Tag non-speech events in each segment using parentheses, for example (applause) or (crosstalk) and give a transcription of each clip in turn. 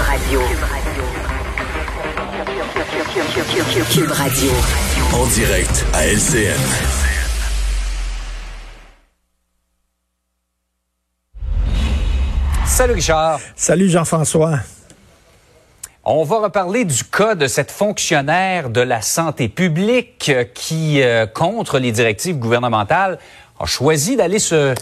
Cube Radio. Cube Radio. En direct à LCN. Salut Richard. Salut Jean-François. On va reparler du cas de cette fonctionnaire de la santé publique qui, euh, contre les directives gouvernementales, a choisi d'aller se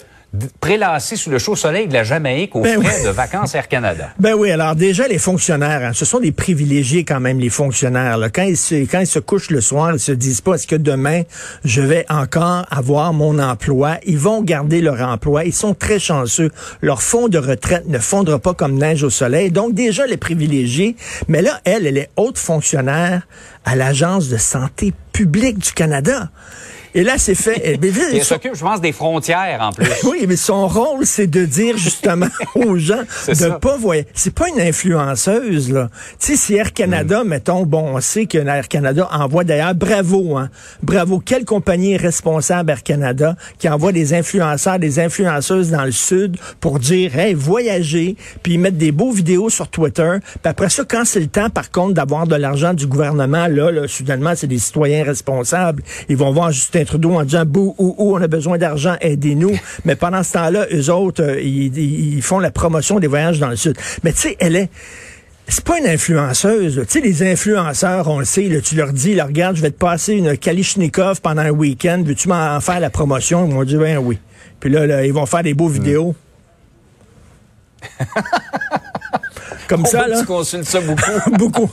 prélasser sous le chaud soleil de la Jamaïque aux Ben frais oui. de vacances Air Canada. (laughs) Ben oui, alors déjà, les fonctionnaires, hein, ce sont des privilégiés quand même, les fonctionnaires. là. Quand, ils se, quand ils se couchent le soir, ils se disent pas, est-ce que demain, je vais encore avoir mon emploi? Ils vont garder leur emploi. Ils sont très chanceux. Leur fonds de retraite ne fondra pas comme neige au soleil. Donc déjà, les privilégiés. Mais là, elle, elle est haute fonctionnaire à l'Agence de santé publique du Canada. Et là, c'est fait. eh (laughs) elle s'occupe, je pense, des frontières en plus. (laughs) Oui, mais son rôle, c'est de dire justement (laughs) aux gens de ça. pas voyer. C'est pas une influenceuse, là. Tu sais, si Air Canada, Mm. mettons, bon, on sait que Air Canada envoie d'ailleurs, bravo, hein. Bravo. Quelle compagnie est responsable Air Canada qui envoie des influenceurs, des influenceuses dans le sud pour dire, hey, voyager, puis ils mettent des beaux vidéos sur Twitter. Puis après ça, quand c'est le temps, par contre, d'avoir de l'argent du gouvernement, là, là, soudainement, c'est des citoyens responsables. Ils vont voir Justin Trudeau en disant, bouh, ou, ou, on a besoin d'argent, aidez-nous. (laughs) Mais pendant ce temps-là, eux autres, euh, ils, font la promotion des voyages dans le sud. Mais tu sais, elle est, c'est pas une influenceuse. Tu sais, les influenceurs, on le sait, là, tu leur dis, là, regarde, je vais te passer une Kalishnikov pendant un week-end, veux-tu m'en faire la promotion? Ils vont dire, ben oui. Puis là, là, ils vont faire des beaux vidéos. (laughs) Comme On ça, là. tu consultes ça beaucoup. (laughs) Beaucoup.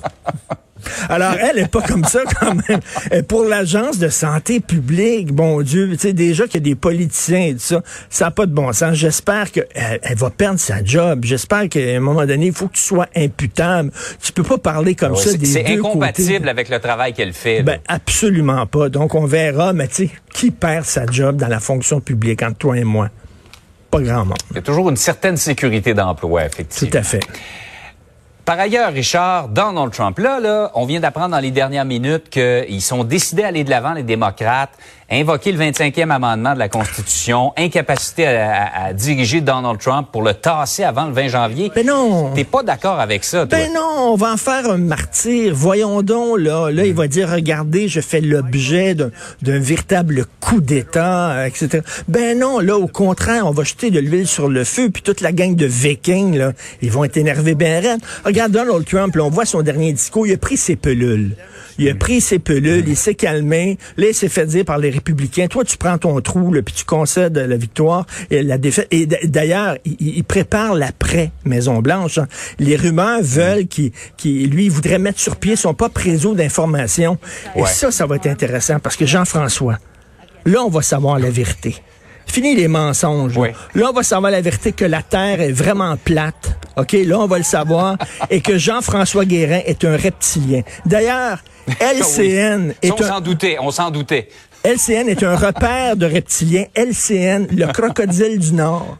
Alors, (laughs) elle est pas comme ça quand même. Et pour l'agence de santé publique, bon Dieu, tu sais, déjà qu'il y a des politiciens et tout ça, ça n'a pas de bon sens. J'espère qu'elle elle va perdre sa job. J'espère qu'à un moment donné, il faut que tu sois imputable. Tu peux pas parler comme ça c'est des c'est incompatible côtés. avec le travail qu'elle fait. Ben, absolument pas. Donc, on verra, mais tu sais, qui perd sa job dans la fonction publique entre toi et moi? Pas grand monde. Il y a toujours une certaine sécurité d'emploi, effectivement. Tout à fait. Par ailleurs, Richard, Donald Trump, là, là, on vient d'apprendre dans les dernières minutes qu'ils sont décidés à aller de l'avant, les démocrates, invoquer le 25e amendement de la Constitution, incapacité à, à- à diriger Donald Trump pour le tasser avant le 20 janvier. Ben non. T'es pas d'accord avec ça, toi? Ben non, on va en faire un martyr. Voyons donc, là. Là, il va dire, regardez, je fais l'objet d'un d'un véritable coup d'État, euh, etc. Ben non, là, au contraire, on va jeter de l'huile sur le feu, puis toute la gang de vikings, là, ils vont être énervés ben raide. Regarde Donald Trump, là, on voit son dernier discours, il a pris ses pelules. Il a pris ses pelules, il s'est calmé. Là, il s'est fait dire par les républicains, toi, tu prends ton trou, là, puis tu concèdes la victoire et la défaite. Et d'ailleurs, il, il prépare l'après Maison-Blanche. hein. Les rumeurs veulent qu'il, lui, il voudrait mettre sur pied son propre réseau d'information. Et ça, ça va être intéressant parce que Jean-François, là, on va savoir la vérité. Fini les mensonges. Oui. Là, on va savoir la vérité que la Terre est vraiment plate. OK? Là, on va le savoir. (laughs) et que Jean-François Guérin est un reptilien. D'ailleurs, (laughs) LCN Ça, est on un... s'en doutait, on s'en doutait. LCN est un repère de reptiliens. LCN, le (laughs) crocodile du Nord.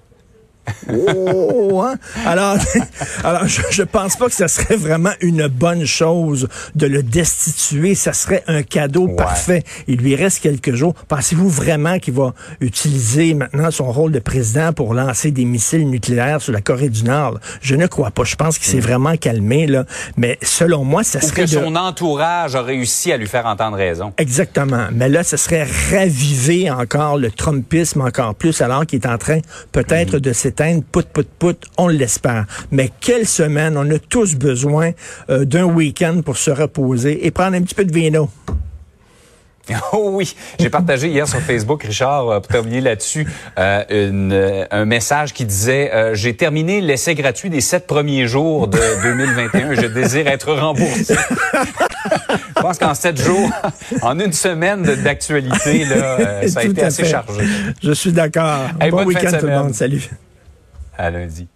Oh, hein? Alors, (laughs) alors je, je pense pas que ce serait vraiment une bonne chose de le destituer. Ça serait un cadeau parfait. Il lui reste quelques jours. Pensez-vous vraiment qu'il va utiliser maintenant son rôle de président pour lancer des missiles nucléaires sur la Corée du Nord? Je ne crois pas. Je pense qu'il s'est vraiment calmé, là. Mais selon moi, ça Hmm. Ou serait que de... son entourage a réussi à lui faire entendre raison. Exactement. Mais là, ce serait raviver encore le Trumpisme encore plus, alors qu'il est en train peut-être de s'éteindre, pout, pout, pout, on l'espère. Mais quelle semaine, on a tous besoin euh, d'un week-end pour se reposer et prendre un petit peu de vino. (laughs) Oh oui, j'ai partagé hier sur Facebook, Richard, euh, pour terminer là-dessus, euh, euh, un message qui disait euh, J'ai terminé l'essai gratuit des sept premiers jours de (laughs) 2021. Je désire être remboursé. Je pense qu'en sept jours, en une semaine d'actualité, ça a Tout été assez fait. chargé. Je suis d'accord. Hey, bon week-end tout le monde. Salut. À lundi.